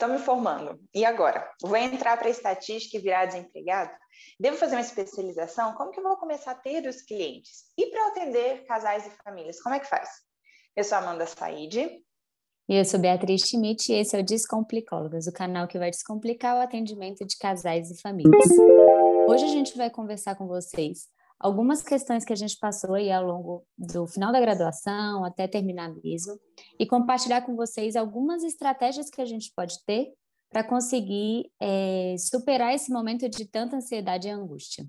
Estou me formando. E agora? Vou entrar para estatística e virar desempregado? Devo fazer uma especialização? Como que eu vou começar a ter os clientes? E para atender casais e famílias, como é que faz? Eu sou Amanda Said. E eu sou Beatriz Schmidt e esse é o Descomplicólogas, o canal que vai descomplicar o atendimento de casais e famílias. Hoje a gente vai conversar com vocês algumas questões que a gente passou aí ao longo do final da graduação até terminar mesmo e compartilhar com vocês algumas estratégias que a gente pode ter para conseguir é, superar esse momento de tanta ansiedade e angústia.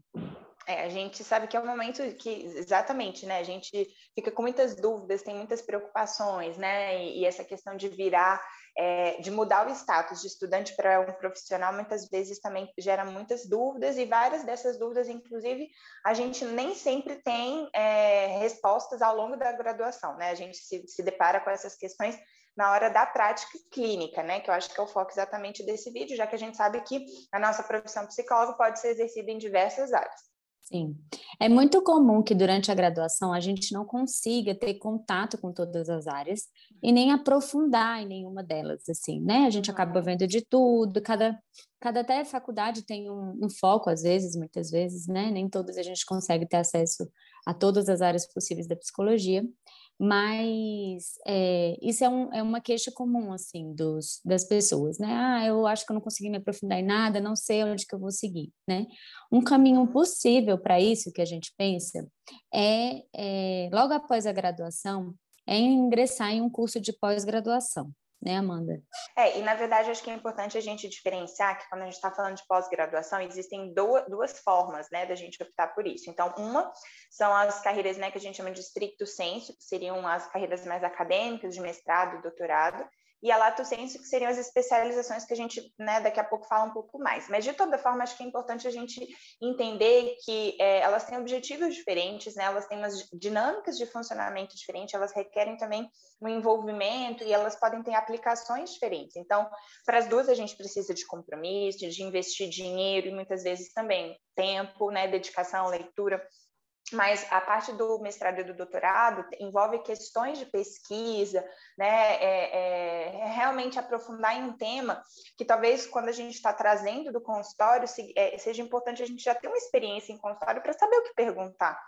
É, a gente sabe que é um momento que, exatamente, né? A gente fica com muitas dúvidas, tem muitas preocupações, né? E, e essa questão de virar, é, de mudar o status de estudante para um profissional, muitas vezes também gera muitas dúvidas, e várias dessas dúvidas, inclusive, a gente nem sempre tem é, respostas ao longo da graduação, né? A gente se, se depara com essas questões na hora da prática clínica, né? Que eu acho que é o foco exatamente desse vídeo, já que a gente sabe que a nossa profissão psicólogo pode ser exercida em diversas áreas. Sim. É muito comum que durante a graduação a gente não consiga ter contato com todas as áreas e nem aprofundar em nenhuma delas, assim, né? A gente acaba uhum. vendo de tudo, cada, cada até faculdade tem um, um foco, às vezes, muitas vezes, né? Nem todas a gente consegue ter acesso a todas as áreas possíveis da psicologia mas é, isso é, um, é, uma queixa comum, assim, dos, das pessoas, né? Ah, eu acho que eu não consegui me aprofundar em nada, não sei onde que eu vou seguir, né? Um caminho possível para isso que a gente pensa é, é, logo após a graduação, é ingressar em um curso de pós-graduação né, Amanda? É, e na verdade acho que é importante a gente diferenciar que quando a gente está falando de pós-graduação, existem duas, duas formas, né, da gente optar por isso. Então, uma são as carreiras, né, que a gente chama de stricto sensu, que seriam as carreiras mais acadêmicas, de mestrado, doutorado, e a lato sensu, que seriam as especializações que a gente, né, daqui a pouco fala um pouco mais. Mas, de toda forma, acho que é importante a gente entender que é, elas têm objetivos diferentes, né, elas têm umas dinâmicas de funcionamento diferentes, elas requerem também um envolvimento e elas podem ter aplicações diferentes. Então, para as duas, a gente precisa de compromisso, de investir dinheiro e muitas vezes também tempo, né, dedicação, leitura mas a parte do mestrado e do doutorado envolve questões de pesquisa, né? É, é, é realmente aprofundar em um tema que talvez quando a gente está trazendo do consultório é, seja importante a gente já ter uma experiência em consultório para saber o que perguntar.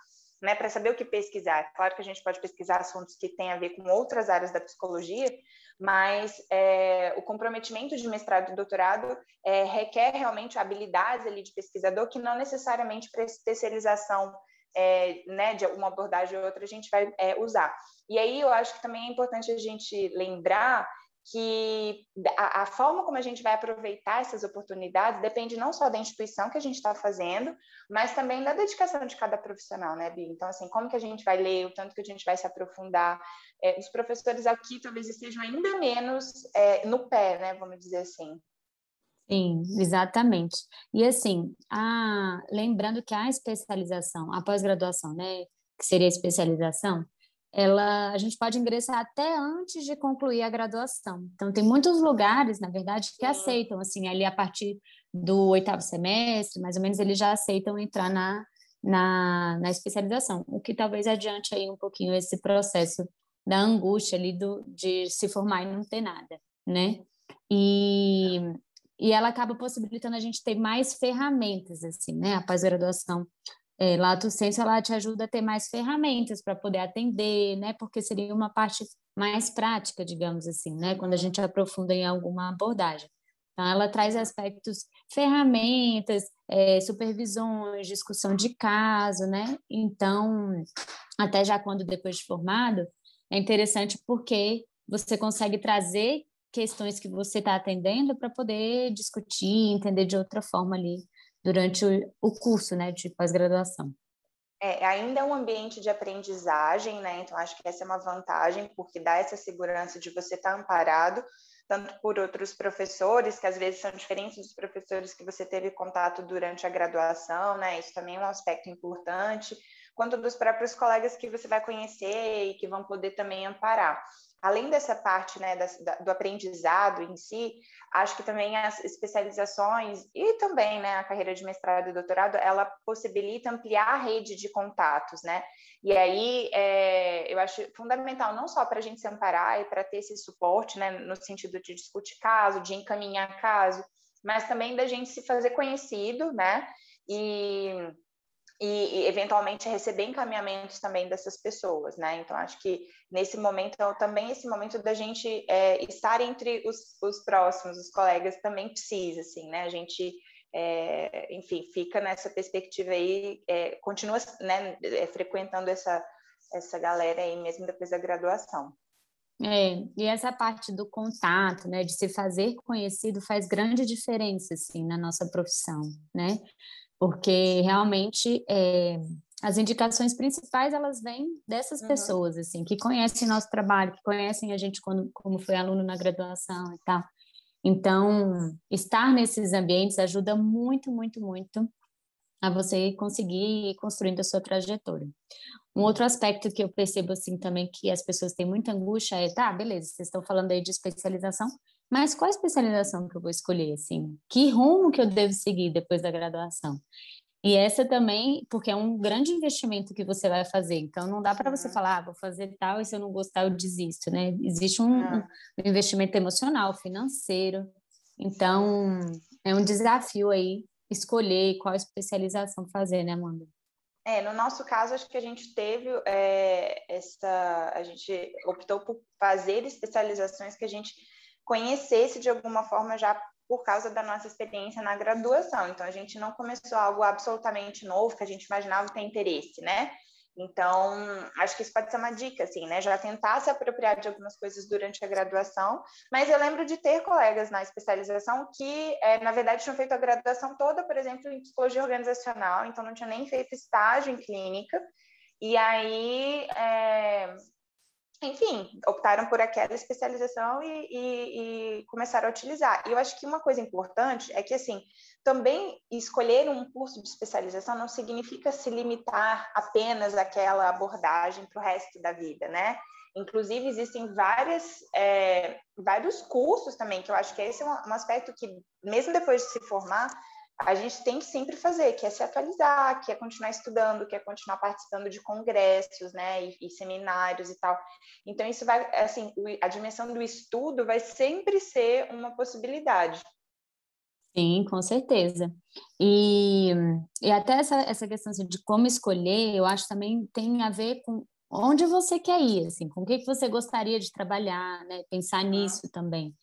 Né, para saber o que pesquisar. Claro que a gente pode pesquisar assuntos que têm a ver com outras áreas da psicologia, mas é, o comprometimento de mestrado e doutorado é, requer realmente habilidades ali de pesquisador que não necessariamente para especialização é, né, de uma abordagem ou outra a gente vai é, usar. E aí eu acho que também é importante a gente lembrar que a, a, forma como a gente vai aproveitar essas oportunidades depende não só da instituição que a gente está fazendo, mas também da dedicação de cada profissional, né, Bia? Então, assim, como que a gente vai ler, o tanto que a gente vai se aprofundar. É, os professores aqui talvez estejam ainda menos é, no pé, né, vamos dizer assim. Sim, exatamente. E assim, a, lembrando que a especialização, a pós-graduação, né, que seria a especialização, ela, a gente pode ingressar até antes de concluir a graduação. Então, tem muitos lugares, na verdade, que aceitam, assim, ali a partir do oitavo semestre, mais ou menos, eles já aceitam entrar na, na, na especialização, o que talvez adiante aí um pouquinho esse processo da angústia ali do, de se formar e não ter nada, né? E e ela acaba possibilitando a gente ter mais ferramentas, assim, né? A pós-graduação é, Lato Senso, ela te ajuda a ter mais ferramentas para poder atender, né? Porque seria uma parte mais prática, digamos assim, né? Quando a gente aprofunda em alguma abordagem. Então, ela traz aspectos, ferramentas, é, supervisões, discussão de caso, né? Então, até já quando depois de formado, é interessante porque você consegue trazer questões que você está atendendo para poder discutir, entender de outra forma ali durante o, curso, né, de pós-graduação. É, ainda é um ambiente de aprendizagem, né? Então acho que essa é uma vantagem porque dá essa segurança de você estar tá amparado tanto por outros professores, que às vezes são diferentes dos professores que você teve contato durante a graduação, né? Isso também é um aspecto importante quanto dos próprios colegas que você vai conhecer e que vão poder também amparar além dessa parte né, da, do aprendizado em si, acho que também as especializações e também né, a carreira de mestrado e doutorado, ela possibilita ampliar a rede de contatos, né? E aí é, eu acho fundamental não só para a gente se amparar e para ter esse suporte, né, no sentido de discutir caso, de encaminhar caso, mas também da gente se fazer conhecido, né? E e, e, eventualmente receber encaminhamentos também dessas pessoas, né? Então acho que nesse momento então, também esse momento da gente é, estar entre os, os, próximos, os colegas também precisa, assim, né? A gente é, enfim fica nessa perspectiva aí, é, continua né, é, frequentando essa essa galera aí mesmo depois da graduação. É, e essa parte do contato, né, de se fazer conhecido faz grande diferença, assim, na nossa profissão, né? Porque realmente é, as indicações principais elas vêm dessas uhum. pessoas assim que conhecem nosso trabalho, que conhecem a gente quando, como foi aluno na graduação e tal. Então, estar nesses ambientes ajuda muito, muito, muito a você conseguir ir construindo a sua trajetória. Um outro aspecto que eu percebo assim também que as pessoas têm muita angústia é, tá, beleza, vocês estão falando aí de especialização, mas qual especialização que eu vou escolher, assim? Que rumo que eu devo seguir depois da graduação? E essa também, porque é um grande investimento que você vai fazer. Então, não dá para você uhum. falar, ah, vou fazer tal e se eu não gostar, eu desisto, né? Existe um, um, um investimento emocional, financeiro. Então, é um desafio aí escolher qual especialização fazer, né, Amanda? É, no nosso caso, acho que a gente teve é, essa. A gente optou por fazer especializações que a gente conhecesse de alguma forma já por causa da nossa experiência na graduação. Então, a gente não começou algo absolutamente novo que a gente imaginava ter interesse, né? Então, acho que isso pode ser uma dica, assim, né? Já tentar se apropriar de algumas coisas durante a graduação. Mas eu lembro de ter colegas na especialização que, é, na verdade, tinham feito a graduação toda, por exemplo, em psicologia organizacional, então não tinha nem feito estágio em clínica. E aí, é, enfim, optaram por aquela especialização e, e, e, começaram a utilizar. E eu acho que uma coisa importante é que, assim, também escolher um curso de especialização não significa se limitar apenas àquela abordagem para o resto da vida, né? Inclusive, existem várias, é, vários cursos também, que eu acho que esse é um, um aspecto que, mesmo depois de se formar, a gente tem que sempre fazer, que é se atualizar, que é continuar estudando, que é continuar participando de congressos, né, e, e seminários e tal. Então isso vai, assim, a dimensão do estudo vai sempre ser uma possibilidade. Sim, com certeza. E, e até essa, essa questão assim, de como escolher, eu acho também tem a ver com onde você quer ir, assim, com o que, que você gostaria de trabalhar, né? Pensar nisso também.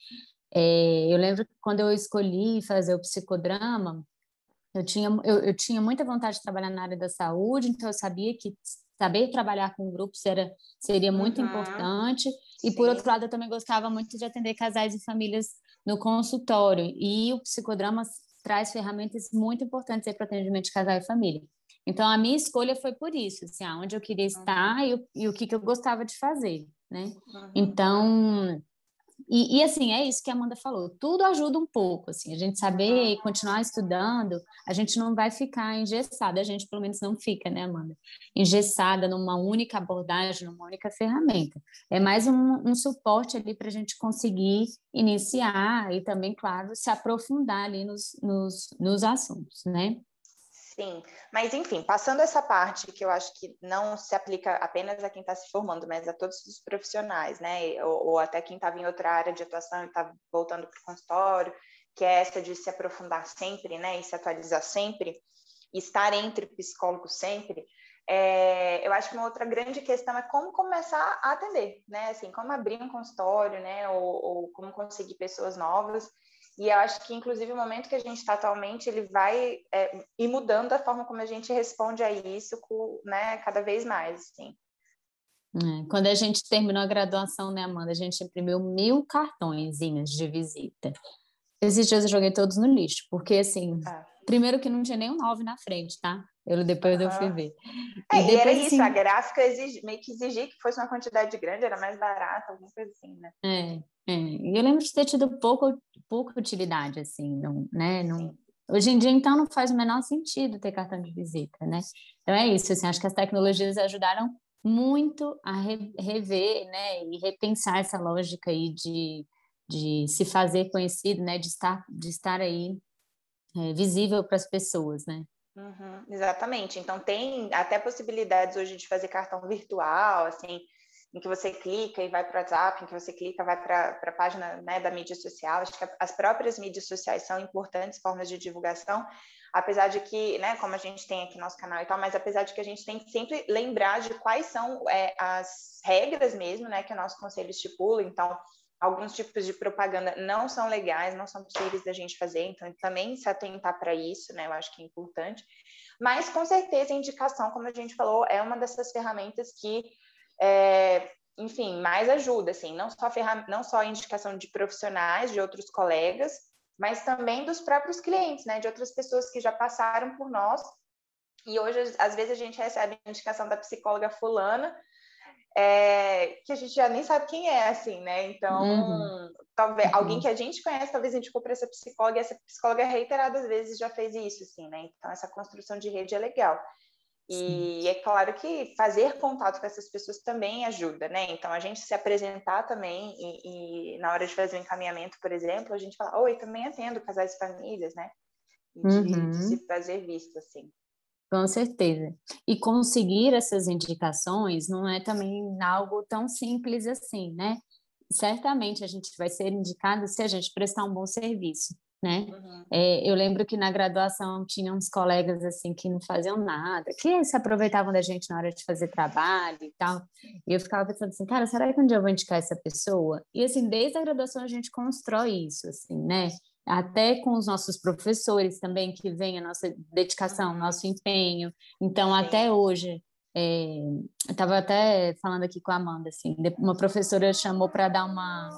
É, eu lembro que quando eu escolhi fazer o psicodrama, eu tinha, eu, eu, tinha muita vontade de trabalhar na área da saúde, então eu sabia que saber trabalhar com grupos era, seria muito uhum. importante. E, Sim. por outro lado, eu também gostava muito de atender casais e famílias no consultório. E o psicodrama traz ferramentas muito importantes para o atendimento de casal e família. Então, a minha escolha foi por isso, assim, onde eu queria estar uhum. e, o, e o que, que eu gostava de fazer, né? Uhum. Então, e, e, assim, é isso que a Amanda falou, tudo ajuda um pouco, assim, a gente saber continuar estudando, a gente não vai ficar engessada, a gente pelo menos não fica, né, Amanda? Engessada numa única abordagem, numa única ferramenta. É mais um, um suporte ali para a gente conseguir iniciar e também, claro, se aprofundar ali nos, nos, nos assuntos, né? Sim, mas enfim, passando essa parte que eu acho que não se aplica apenas a quem está se formando, mas a todos os profissionais, né? Ou, ou até quem estava em outra área de atuação e está voltando para o consultório, que é essa de se aprofundar sempre, né? E se atualizar sempre, estar entre psicólogos sempre. É, eu acho que uma outra grande questão é como começar a atender, né? Assim, como abrir um consultório, né? Ou, ou como conseguir pessoas novas. E eu acho que, inclusive, o momento que a gente está atualmente, ele vai é, ir mudando a forma como a gente responde a isso, com, né, cada vez mais, assim. É, quando a gente terminou a graduação, né, Amanda, a gente imprimiu mil cartõezinhos de visita. Esses dias eu joguei todos no lixo, porque, assim, ah. primeiro que não tinha nem um nove na frente, tá? Eu, depois uhum. eu fui ver. É, e, depois, e era isso, assim, a gráfica exige, meio que exigia que fosse uma quantidade grande, era mais barata, alguma coisa assim, né? É, é. E eu lembro de ter tido pouco, pouca utilidade, assim, não, né? Não, Hoje em dia, então, não faz o menor sentido ter cartão de visita, né? Então é isso, assim, acho que as tecnologias ajudaram muito a rever, né, e repensar essa lógica aí de, de se fazer conhecido, né, de estar, de estar aí é, visível para as pessoas, né? Uhum, exatamente. Então tem até possibilidades hoje de fazer cartão virtual, assim, em que você clica e vai para o WhatsApp, em que você clica vai para a página né, da mídia social. Acho que as próprias mídias sociais são importantes formas de divulgação, apesar de que, né, como a gente tem aqui nosso canal e tal, mas apesar de que a gente tem que sempre lembrar de quais são é, as regras mesmo, né, que o nosso conselho estipula. Então, alguns tipos de propaganda não são legais, não são possíveis da gente fazer, então também se atentar para isso, né, eu acho que é importante. Mas, com certeza, a indicação, como a gente falou, é uma dessas ferramentas que é, enfim, mais ajuda, assim, não só, ferram não só a indicação de profissionais, de outros colegas, mas também dos próprios clientes, né, de outras pessoas que já passaram por nós. E hoje, às vezes, a gente recebe a indicação da psicóloga fulana, é, que a gente já nem sabe quem é, assim, né? Então, uhum. talvez uhum. alguém que a gente conhece, talvez indicou para essa psicóloga, e essa psicóloga reiteradas vezes já fez isso, assim, né? Então, essa construção de rede é legal. E Sim. é claro que fazer contato com essas pessoas também ajuda, né? Então, a gente se apresentar também e, e na hora de fazer o um encaminhamento, por exemplo, a gente fala, oi, também atendo casais e famílias, né? E de, uhum. de se fazer visto, assim. Com certeza. E conseguir essas indicações não é também algo tão simples assim, né? Certamente a gente vai ser indicado se a gente prestar um bom serviço né? Uhum. É, eu lembro que na graduação tinha uns colegas assim que não faziam nada, que se aproveitavam da gente na hora de fazer trabalho e tal. E eu ficava pensando assim, cara, será que um dia eu vou indicar essa pessoa? E assim, desde a graduação a gente constrói isso, assim, né? Até com os nossos professores também, que vem a nossa dedicação, nosso empenho. Então, até hoje, é, eu estava até falando aqui com a Amanda, assim, uma professora chamou para dar uma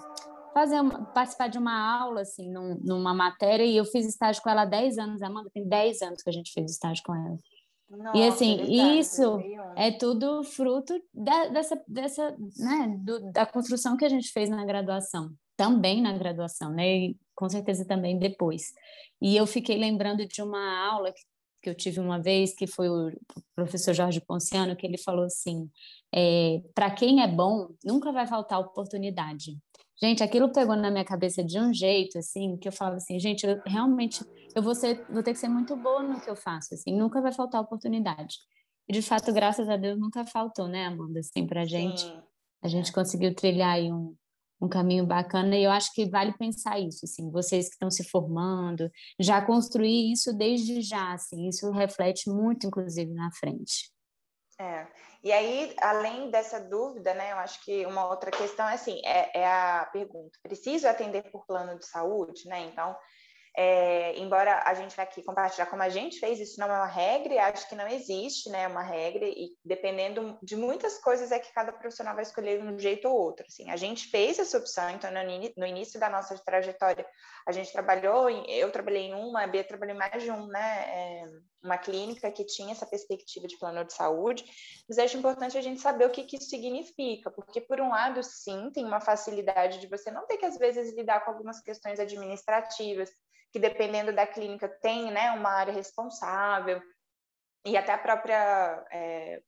fazer uma, participar de uma aula assim num, numa matéria e eu fiz estágio com ela há 10 anos, Amanda, tem 10 anos que a gente fez estágio com ela. Nossa, e assim, verdade, isso é tudo fruto da, dessa, dessa né, do, da construção que a gente fez na graduação, também na graduação, né? E com certeza também depois. E eu fiquei lembrando de uma aula que, que eu tive uma vez, que foi o professor Jorge Ponciano, que ele falou assim: é, para quem é bom, nunca vai faltar oportunidade. Gente, aquilo pegou na minha cabeça de um jeito, assim, que eu falava assim, gente, eu realmente, eu vou, ser, vou ter que ser muito boa no que eu faço, assim, nunca vai faltar oportunidade. E, de fato, graças a Deus, nunca faltou, né, Amanda, assim, pra gente. A gente conseguiu trilhar aí um, um caminho bacana e eu acho que vale pensar isso, assim, vocês que estão se formando, já construir isso desde já, assim, isso reflete muito, inclusive, na frente. É, e aí, além dessa dúvida, né, eu acho que uma outra questão é assim, é, é a pergunta, preciso atender por plano de saúde, né? Então, é, embora a gente vai aqui compartilhar como a gente fez, isso não é uma regra, e acho que não existe né, uma regra, e dependendo de muitas coisas é que cada profissional vai escolher um jeito ou outro. Assim, a gente fez essa opção, então no, início da nossa trajetória, a gente trabalhou, em, eu trabalhei em uma, a Bia trabalhou em mais de um, né, é, uma clínica que tinha essa perspectiva de plano de saúde, mas acho importante a gente saber o que, que isso significa, porque por um lado, sim, tem uma facilidade de você não ter que às vezes lidar com algumas questões administrativas, que dependendo da clínica tem né, uma área responsável, e até a própria é,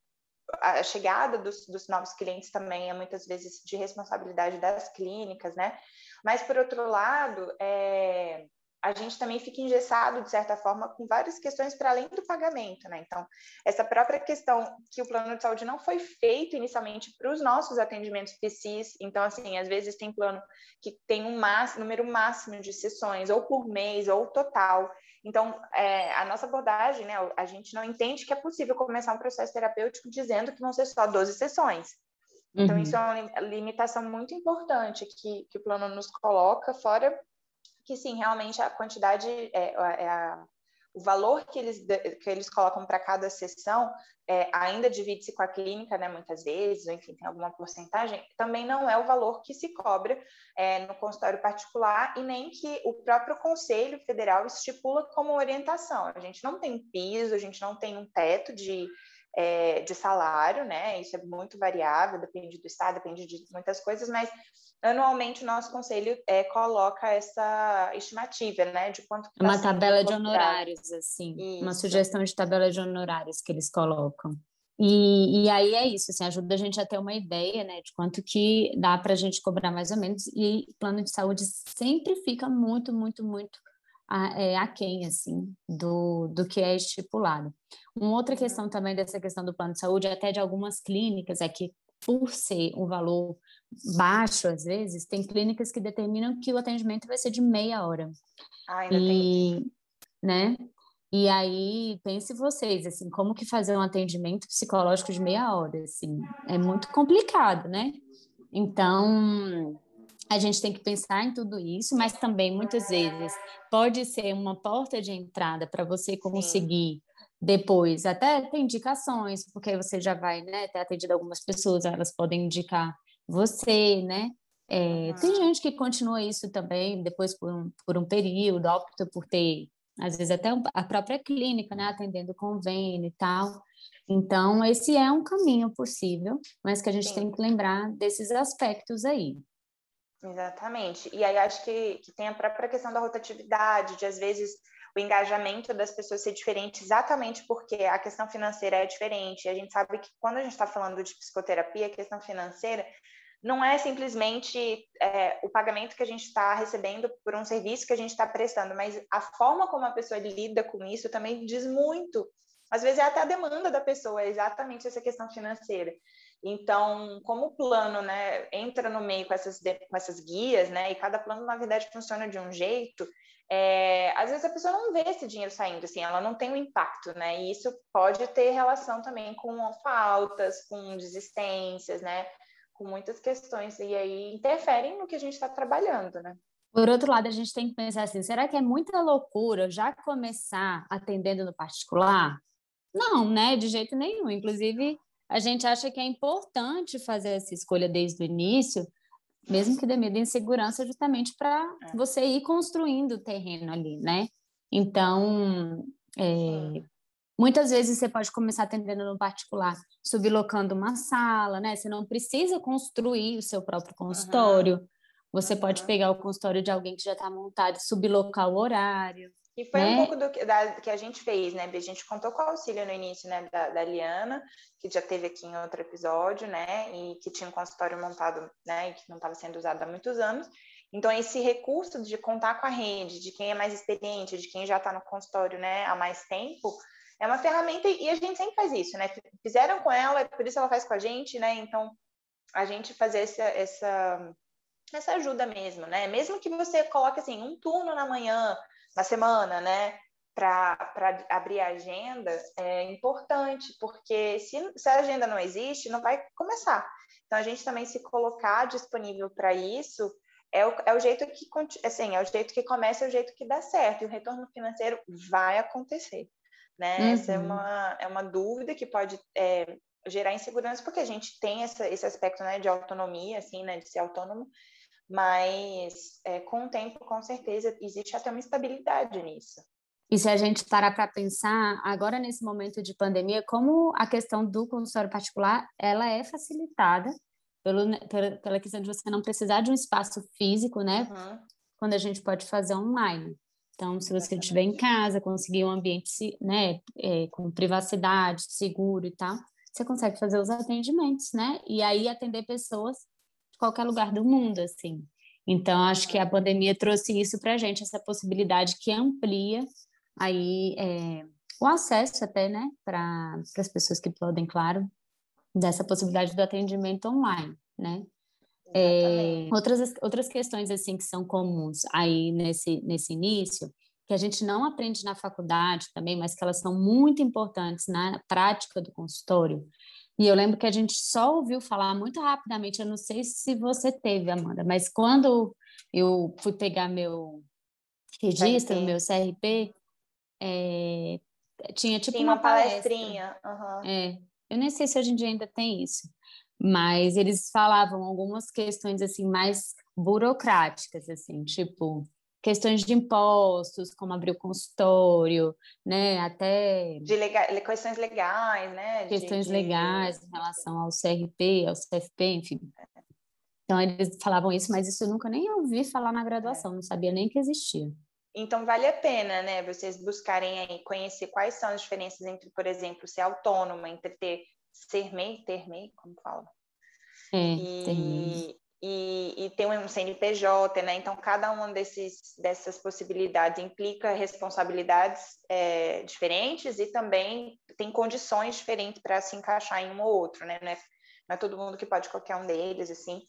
a chegada dos, dos, novos clientes também é muitas vezes de responsabilidade das clínicas, né? Mas, por outro lado, é, a gente também fica engessado, de certa forma, com várias questões para além do pagamento, né? Então, essa própria questão que o plano de saúde não foi feito inicialmente para os nossos atendimentos PCs, então, assim, às vezes tem plano que tem um máximo, número máximo de sessões, ou por mês, ou total. Então, é, a nossa abordagem, né, a gente não entende que é possível começar um processo terapêutico dizendo que vão ser só 12 sessões. Então, uhum. isso é uma limitação muito importante que, que o plano nos coloca, fora que sim, realmente a quantidade, é, é a, o valor que eles, que eles colocam para cada sessão é, ainda divide-se com a clínica, né, muitas vezes, ou enfim, tem alguma porcentagem, também não é o valor que se cobra é, no consultório particular e nem que o próprio Conselho Federal estipula como orientação. A gente não tem piso, a gente não tem um teto de, é, de salário, né? Isso é muito variável, depende do estado, depende de muitas coisas, mas anualmente o nosso conselho é, coloca essa estimativa, né? De quanto tá Uma tabela de honorários, assim. Isso. Uma sugestão de tabela de honorários que eles colocam. E, e aí é isso, assim, ajuda a gente a ter uma ideia, né, de quanto que dá para a gente cobrar mais ou menos, e plano de saúde sempre fica muito, muito, muito é, aquém, assim, do, do que é estipulado. Uma outra uhum. questão também dessa questão do plano de saúde, até de algumas clínicas, é que por ser um valor baixo, às vezes, tem clínicas que determinam que o atendimento vai ser de meia hora. Ah, ainda e, tem. Né? E aí, pense vocês, assim, como que fazer um atendimento psicológico de meia hora, assim, é muito complicado, né? Então, a gente tem que pensar em tudo isso, mas também, muitas vezes, pode ser uma porta de entrada para você conseguir. Depois, até ter indicações, porque você já vai, né, ter atendido algumas pessoas, elas podem indicar você, né? É, uhum. Tem gente que continua isso também depois por um, por um período, opta por ter às vezes até a própria clínica, né, atendendo convênio e tal. Então, esse é um caminho possível, mas que a gente Sim. tem que lembrar desses aspectos aí. Exatamente. E aí acho que, que tem a própria questão da rotatividade, de às vezes o engajamento das pessoas ser diferente exatamente porque a questão financeira é diferente. A gente sabe que quando a gente está falando de psicoterapia, a questão financeira não é simplesmente é, o pagamento que a gente está recebendo por um serviço que a gente está prestando, mas a forma como a pessoa lida com isso também diz muito. Às vezes é até a demanda da pessoa, é exatamente essa questão financeira. Então, como o plano né, entra no meio com essas, com essas guias, né, e cada plano, na verdade, funciona de um jeito, é, às vezes a pessoa não vê esse dinheiro saindo, assim, ela não tem um impacto, né? E isso pode ter relação também com faltas, com desistências, né? com muitas questões e aí interferem no que a gente está trabalhando, né? Por outro lado, a gente tem que pensar assim: será que é muita loucura já começar atendendo no particular? Não, né? De jeito nenhum. Inclusive, a gente acha que é importante fazer essa escolha desde o início, mesmo que dê medo e insegurança, justamente para é. você ir construindo o terreno ali, né? Então, é, Muitas vezes você pode começar atendendo no particular, sublocando uma sala, né? Você não precisa construir o seu próprio consultório. Uhum. Você uhum. pode pegar o consultório de alguém que já está montado e sublocar o horário. E foi né? um pouco do que, da, que a gente fez, né? A gente contou com o auxílio no início, né, da, da Liana, que já teve aqui em outro episódio, né? E que tinha um consultório montado, né? E que não estava sendo usado há muitos anos. Então, esse recurso de contar com a rede, de quem é mais experiente, de quem já está no consultório, né, há mais tempo, é uma ferramenta e a gente sempre faz isso, né? Fizeram com ela, por isso ela faz com a gente, né? Então, a gente fazer essa, essa, essa ajuda mesmo, né? Mesmo que você coloque, assim, um turno na manhã, na semana, né? Para abrir a agenda, é importante, porque se, se a agenda não existe, não vai começar. Então, a gente também se colocar disponível para isso é o, é o jeito que assim, é o jeito que começa, é o jeito que dá certo, e o retorno financeiro vai acontecer né? Uhum. Essa é uhum. uma, é uma dúvida que pode é, gerar insegurança, porque a gente tem essa, esse aspecto né, de autonomia, assim, né, de ser autônomo, mas é, com o tempo, com certeza, existe até uma estabilidade nisso. E se a gente parar para pensar, agora nesse momento de pandemia, como a questão do consultório particular, ela é facilitada pelo, pela, pela questão de você não precisar de um espaço físico, né? Uhum. Quando a gente pode fazer online. Então, se você estiver em casa, conseguir um ambiente né, é, com privacidade, seguro e tal, você consegue fazer os atendimentos, né? E aí atender pessoas de qualquer lugar do mundo, assim. Então, acho que a pandemia trouxe isso para a gente, essa possibilidade que amplia aí é, o acesso até, né, para as pessoas que podem, claro, dessa possibilidade do atendimento online, né? É, outras, outras questões assim que são comuns aí nesse, nesse início, que a gente não aprende na faculdade também, mas que elas são muito importantes na prática do consultório. E eu lembro que a gente só ouviu falar muito rapidamente, eu não sei se você teve, Amanda, mas quando eu fui pegar meu registro, CRP. meu CRP, é, tinha tipo uma, uma palestrinha. Uhum. É, eu nem sei se hoje em dia ainda tem isso mas eles falavam algumas questões assim mais burocráticas assim tipo questões de impostos, como abrir o consultório, né? Até de legal, questões legais, né? Questões de, legais em relação ao CRP, ao CFP, enfim. Então eles falavam isso, mas isso eu nunca nem ouvi falar na graduação, é. não sabia nem que existia. Então vale a pena, né, vocês buscarem aí conhecer quais são as diferenças entre, por exemplo, ser autônoma, entre ter ser MEI, ter MEI, como fala? É, e, e, e ter um CNPJ, né? Então, cada uma desses, dessas possibilidades implica responsabilidades é, diferentes e também tem condições diferentes para se encaixar em um ou outro, né? Não é, não é todo mundo que pode qualquer um deles, assim.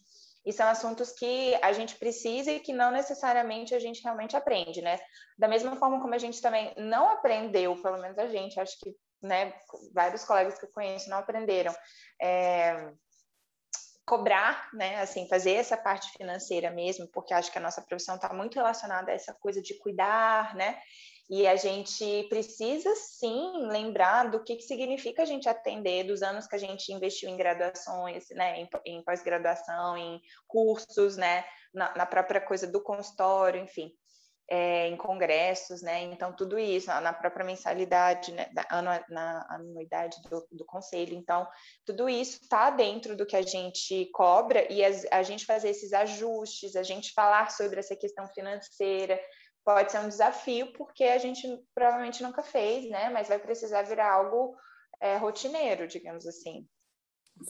E são assuntos que a gente precisa e que não necessariamente a gente realmente aprende, né? Da mesma forma como a gente também não aprendeu, pelo menos a gente, acho que né, vários colegas que eu conheço não aprenderam. É, cobrar, né, assim, fazer essa parte financeira mesmo, porque acho que a nossa profissão está muito relacionada a essa coisa de cuidar, né, e a gente precisa sim lembrar do que, que significa a gente atender, dos anos que a gente investiu em graduações, né, em, em pós-graduação, em cursos, né, na, na própria coisa do consultório, enfim é, em congressos, né? Então, tudo isso, na própria mensalidade, né? na anuidade do, do conselho. Então, tudo isso está dentro do que a gente cobra e a, a gente fazer esses ajustes, a gente falar sobre essa questão financeira, pode ser um desafio, porque a gente provavelmente nunca fez, né? Mas vai precisar virar algo é, rotineiro, digamos assim.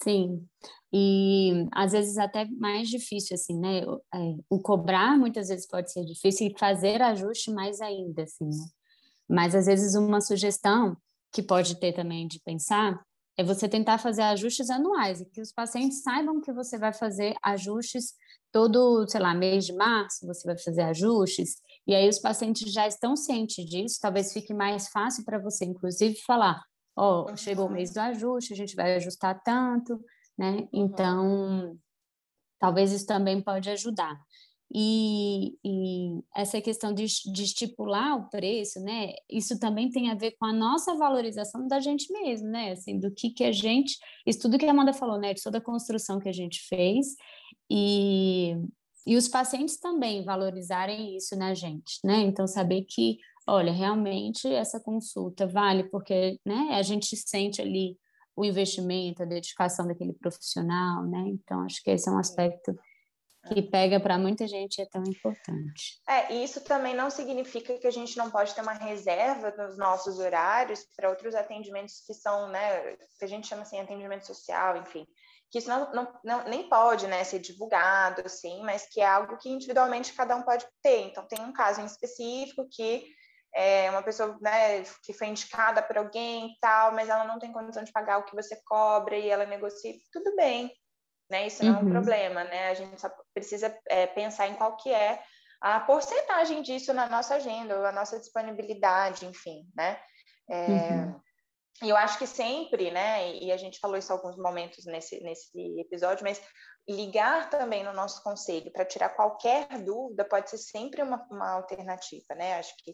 Sim, e às vezes até mais difícil, assim, né? É, o cobrar muitas vezes pode ser difícil e fazer ajuste mais ainda, assim, né? Mas às vezes uma sugestão que pode ter também de pensar é você tentar fazer ajustes anuais e que os pacientes saibam que você vai fazer ajustes todo, sei lá, mês de março, você vai fazer ajustes, e aí os pacientes já estão cientes disso, talvez fique mais fácil para você, inclusive, falar: ó, oh, chegou o mês do ajuste, a gente vai ajustar tanto, né? Então, talvez isso também pode ajudar. E, e, essa questão de, de, estipular o preço, né? Isso também tem a ver com a nossa valorização da gente mesmo, né? Assim, do que que a gente, isso tudo que a Amanda falou, né? De toda a construção que a gente fez e, e os pacientes também valorizarem isso na gente, né? Então, saber que olha, realmente essa consulta vale porque né, a gente sente ali o investimento, a dedicação daquele profissional, né? Então, acho que esse é um aspecto que pega para muita gente e é tão importante. É, e isso também não significa que a gente não pode ter uma reserva nos nossos horários para outros atendimentos que são, né, que a gente chama assim atendimento social, enfim, que isso não, não, não, nem pode né, ser divulgado, assim, mas que é algo que individualmente cada um pode ter. Então, tem um caso em específico que é uma pessoa né, que foi indicada por alguém e tal, mas ela não tem condição de pagar o que você cobra e ela negocia, tudo bem, né? Isso não uhum. é um uhum. problema, né? A gente só precisa é, pensar em qual que é a porcentagem disso na nossa agenda, a nossa disponibilidade, enfim, né? É, uhum. E eu acho que sempre, né? E a gente falou isso alguns momentos nesse, nesse episódio, mas ligar também no nosso conselho para tirar qualquer dúvida pode ser sempre uma, uma alternativa, né? Acho que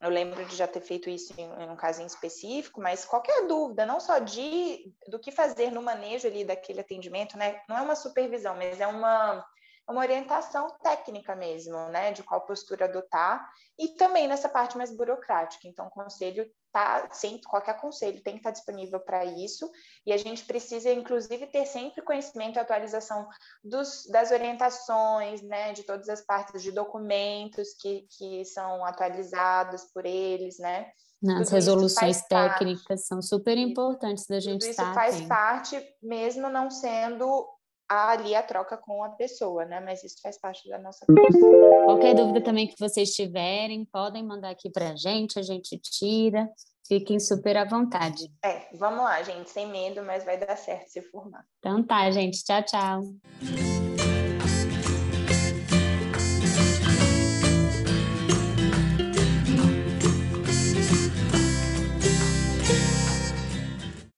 eu lembro de já ter feito isso em, em um caso em específico, mas qualquer dúvida, não só de do que fazer no manejo ali daquele atendimento, né? Não é uma supervisão, mas é uma uma orientação técnica mesmo, né, de qual postura adotar e também nessa parte mais burocrática. Então, o conselho tá sempre qualquer conselho tem que estar disponível para isso e a gente precisa inclusive ter sempre conhecimento e atualização dos, das orientações, né, de todas as partes de documentos que, que são atualizados por eles, né? As resoluções técnicas parte. são super importantes da gente Tudo isso estar faz parte, mesmo não sendo ali a troca com a pessoa, né? Mas isso faz parte da nossa profissão. Qualquer dúvida também que vocês tiverem, podem mandar aqui para a gente, a gente tira. Fiquem super à vontade. É, vamos lá, gente, sem medo, mas vai dar certo se formar. Então tá, gente. Tchau, tchau.